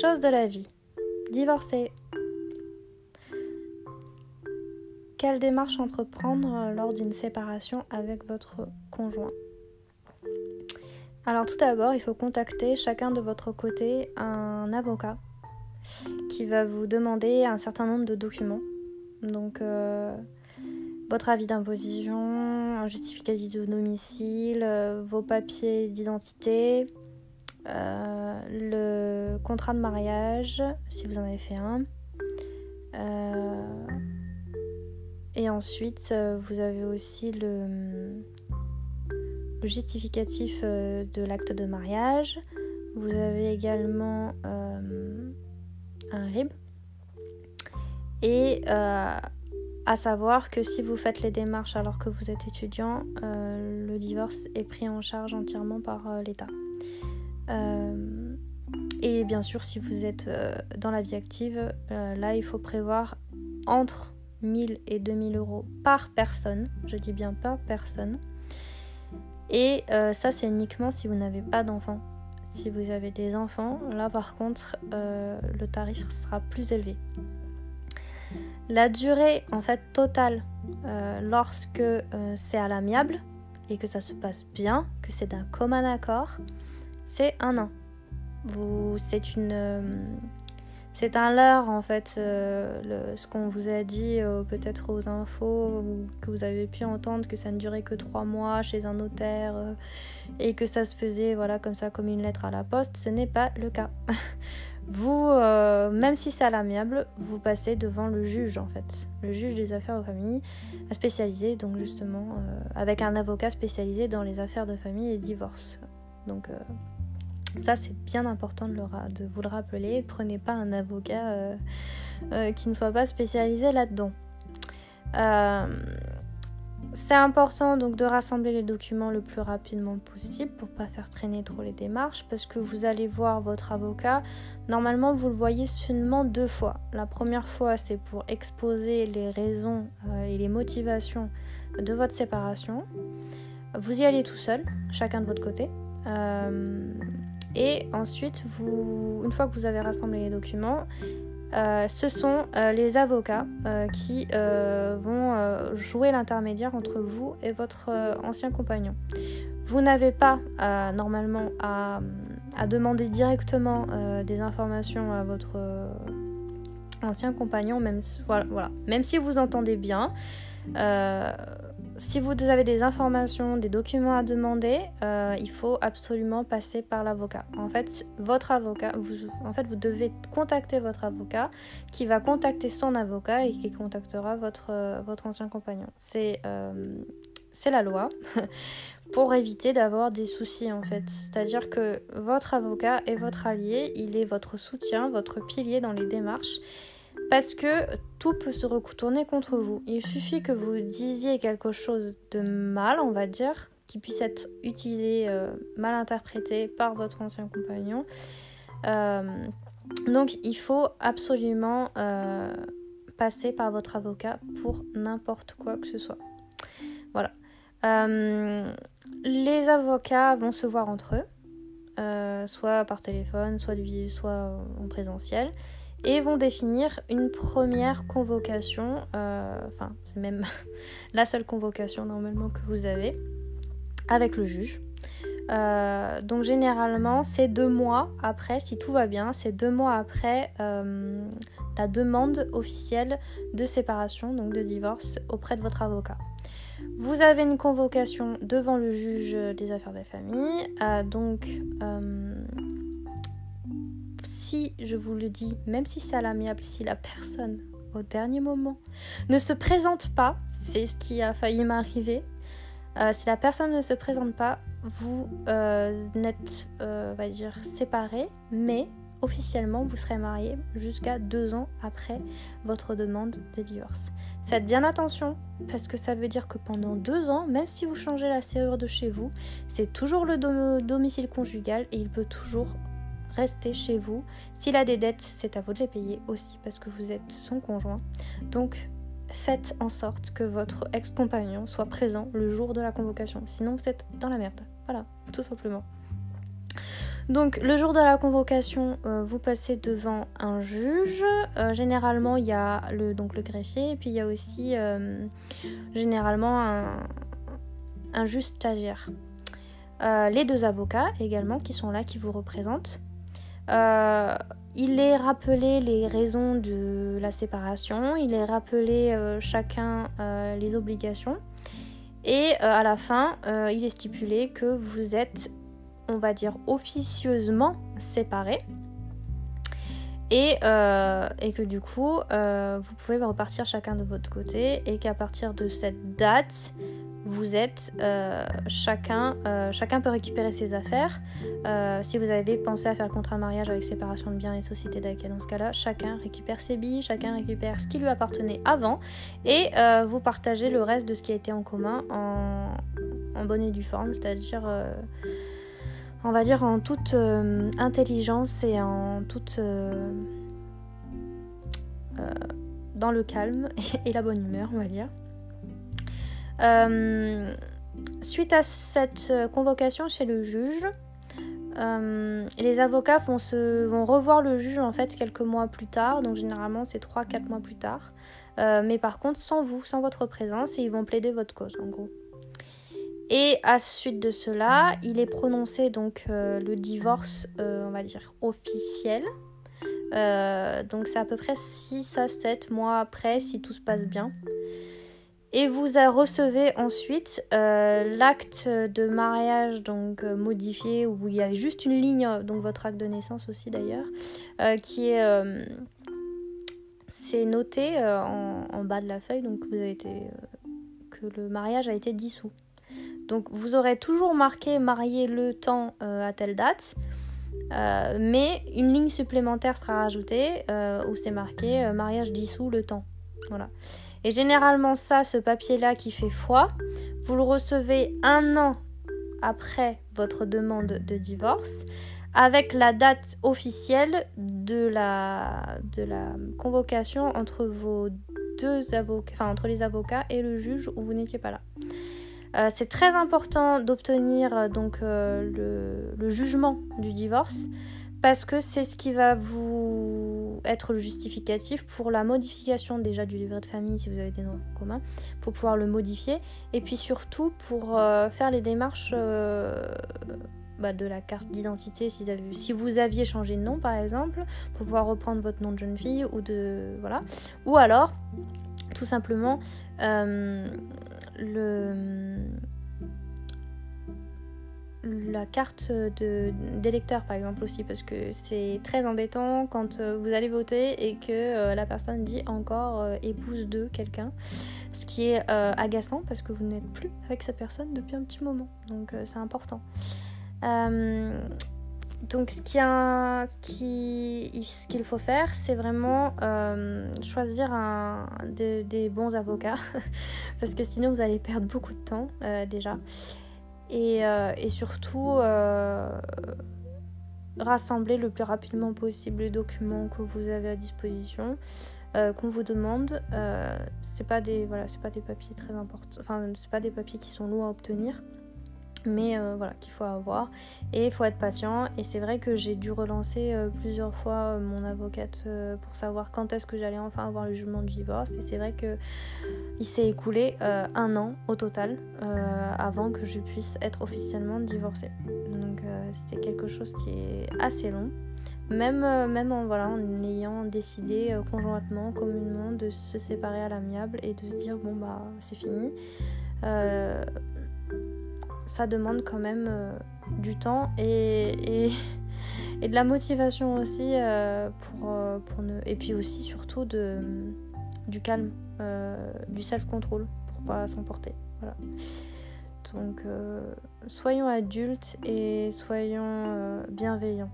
choses de la vie. Divorcer. Quelle démarche entreprendre lors d'une séparation avec votre conjoint? Alors tout d'abord, il faut contacter chacun de votre côté un avocat qui va vous demander un certain nombre de documents. Donc euh, votre avis d'imposition, un justificatif de domicile, euh, vos papiers d'identité, euh, contrat de mariage, si vous en avez fait un. Et ensuite, euh, vous avez aussi le, justificatif euh, de l'acte de mariage. Vous avez également euh, un RIB. Et à savoir que si vous faites les démarches alors que vous êtes étudiant, le divorce est pris en charge entièrement par l'État. Et bien sûr, si vous êtes dans la vie active, là, il faut prévoir entre 1000 et 2000 euros par personne. Je dis bien par personne. Et euh, ça, c'est uniquement si vous n'avez pas d'enfants. Si vous avez des enfants, là par contre, euh, le tarif sera plus élevé. La durée en fait totale euh, lorsque c'est à l'amiable et que ça se passe bien, que c'est d'un commun accord, c'est un an. Vous, c'est une c'est un leurre en fait, euh, ce qu'on vous a dit euh, peut-être aux infos que vous avez pu entendre que ça ne durait que trois mois chez un notaire euh, et que ça se faisait voilà comme ça comme une lettre à la poste. Ce n'est pas le cas. vous, même si c'est à l'amiable, vous passez devant le juge en fait, le juge des affaires de famille spécialisé donc justement avec un avocat spécialisé dans les affaires de famille et divorce. Donc ça, c'est bien important de, de, vous le rappeler. Prenez pas un avocat euh, euh, qui ne soit pas spécialisé là-dedans. Euh, c'est important donc de rassembler les documents le plus rapidement possible pour pas faire traîner trop les démarches parce que vous allez voir votre avocat. Normalement, vous le voyez seulement deux fois. La première fois, c'est pour exposer les raisons et les motivations de votre séparation. Vous y allez tout seul, chacun de votre côté. Et ensuite, vous, une fois que vous avez rassemblé les documents, euh, ce sont euh, les avocats euh, qui vont jouer l'intermédiaire entre vous et votre ancien compagnon. Vous n'avez pas normalement à, demander directement des informations à votre ancien compagnon, même voilà. même si vous entendez bien si vous avez des informations, des documents à demander, euh, il faut absolument passer par l'avocat. En fait, votre avocat, vous, en fait, vous devez contacter votre avocat, qui va contacter son avocat et qui contactera votre, votre ancien compagnon. C'est euh, la loi pour éviter d'avoir des soucis en fait. C'est-à-dire que votre avocat est votre allié, il est votre soutien, votre pilier dans les démarches parce que tout peut se retourner contre vous. Il suffit que vous disiez quelque chose de mal, on va dire, qui puisse être utilisé, euh, mal interprété par votre ancien compagnon. Euh, donc il faut absolument euh, passer par votre avocat pour n'importe quoi que ce soit. Voilà. les avocats vont se voir entre eux, soit par téléphone, soit, soit en présentiel et vont définir une première convocation, euh, enfin c'est même la seule convocation normalement que vous avez avec le juge. Euh, donc généralement c'est deux mois après, si tout va bien, c'est deux mois après euh, la demande officielle de séparation, donc de divorce auprès de votre avocat. Vous avez une convocation devant le juge des affaires de famille, donc si, je vous le dis, même si c'est à l'amiable, si la personne, au dernier moment, ne se présente pas, c'est ce qui a failli m'arriver, euh, si la personne ne se présente pas, vous euh, n'êtes, euh, va dire, séparés, mais officiellement, vous serez mariés jusqu'à deux ans après votre demande de divorce. Faites bien attention, parce que ça veut dire que pendant deux ans, même si vous changez la serrure de chez vous, c'est toujours le domicile conjugal et il peut toujours rester chez vous. S'il a des dettes, c'est à vous de les payer aussi parce que vous êtes son conjoint. Donc faites en sorte que votre ex-compagnon soit présent le jour de la convocation. Sinon vous êtes dans la merde. Voilà, tout simplement. Donc le jour de la convocation, euh, vous passez devant un juge. Euh, généralement, il y a le, donc, le greffier et puis il y a aussi généralement un, un juge stagiaire. les deux avocats également qui sont là, qui vous représentent. Il est rappelé les raisons de la séparation, il est rappelé chacun les obligations. Et à la fin, il est stipulé que vous êtes on va dire, officieusement séparés. Et, euh, que du coup, euh, vous pouvez repartir chacun de votre côté et qu'à partir de cette date, vous êtes euh, chacun, chacun peut récupérer ses affaires. si vous avez pensé à faire le contrat de mariage avec séparation de biens et société d'accueil, dans ce cas-là, chacun récupère ses billes, chacun récupère ce qui lui appartenait avant et vous partagez le reste de ce qui a été en commun en, en bonne et due forme, c'est-à-dire on va dire en toute euh, intelligence et en toute euh, euh, dans le calme et, la bonne humeur, on va dire. Suite à cette convocation chez le juge, les avocats vont, revoir le juge en fait quelques mois plus tard, donc généralement c'est 3-4 mois plus tard. mais par contre sans vous, sans votre présence, et ils vont plaider votre cause en gros. Et à suite de cela, il est prononcé donc euh, le divorce, euh, on va dire, officiel. Euh, donc c'est à peu près 6 à 7 mois après si tout se passe bien. Et vous recevez ensuite l'acte de mariage donc modifié où il y a juste une ligne, donc votre acte de naissance aussi d'ailleurs, qui est c'est noté en, bas de la feuille donc que le mariage a été dissous. Donc vous aurez toujours marqué marié le temps euh, à telle date, euh, mais une ligne supplémentaire sera rajoutée euh, où c'est marqué mariage dissous le temps. Voilà. Et généralement ça, ce papier-là qui fait foi, vous le recevez un an après votre demande de divorce avec la date officielle de la, de la convocation entre vos deux avocats, enfin entre les avocats et le juge où vous n'étiez pas là. Euh, c'est très important d'obtenir euh, donc euh, le, jugement du divorce parce que c'est ce qui va vous être le justificatif pour la modification déjà du livret de famille si vous avez des noms communs, pour pouvoir le modifier et puis surtout pour faire les démarches bah, de la carte d'identité si, si, vous aviez changé de nom par exemple, pour pouvoir reprendre votre nom de jeune fille ou de voilà, ou alors tout simplement le la carte d'électeur par exemple aussi parce que c'est très embêtant quand euh, vous allez voter et que euh, la personne dit encore euh, épouse de quelqu'un ce qui est agaçant parce que vous n'êtes plus avec cette personne depuis un petit moment donc c'est important donc ce qu'il faut faire, c'est vraiment choisir des bons avocats, parce que sinon vous allez perdre beaucoup de temps déjà. Et, euh, et surtout rassembler le plus rapidement possible les documents que vous avez à disposition. qu'on vous demande, c'est pas des voilà, c'est pas des papiers très importants, enfin c'est pas des papiers qui sont lourds à obtenir mais euh, voilà qu'il faut avoir. Et il faut être patient. Et c'est vrai que j'ai dû relancer euh, plusieurs fois euh, mon avocate pour savoir quand est-ce que j'allais enfin avoir le jugement du divorce. Et c'est vrai que il s'est écoulé un an au total avant que je puisse être officiellement divorcée. Donc c'est quelque chose qui est assez long. Même, même en, voilà, en ayant décidé conjointement, communément de se séparer à l'amiable et de se dire bon bah c'est fini ça demande quand même euh, du temps et, et, de la motivation aussi euh, pour, euh, pour ne... et puis aussi surtout de, du calme, du self-control pour pas s'emporter. Voilà. Donc soyons adultes et soyons bienveillants.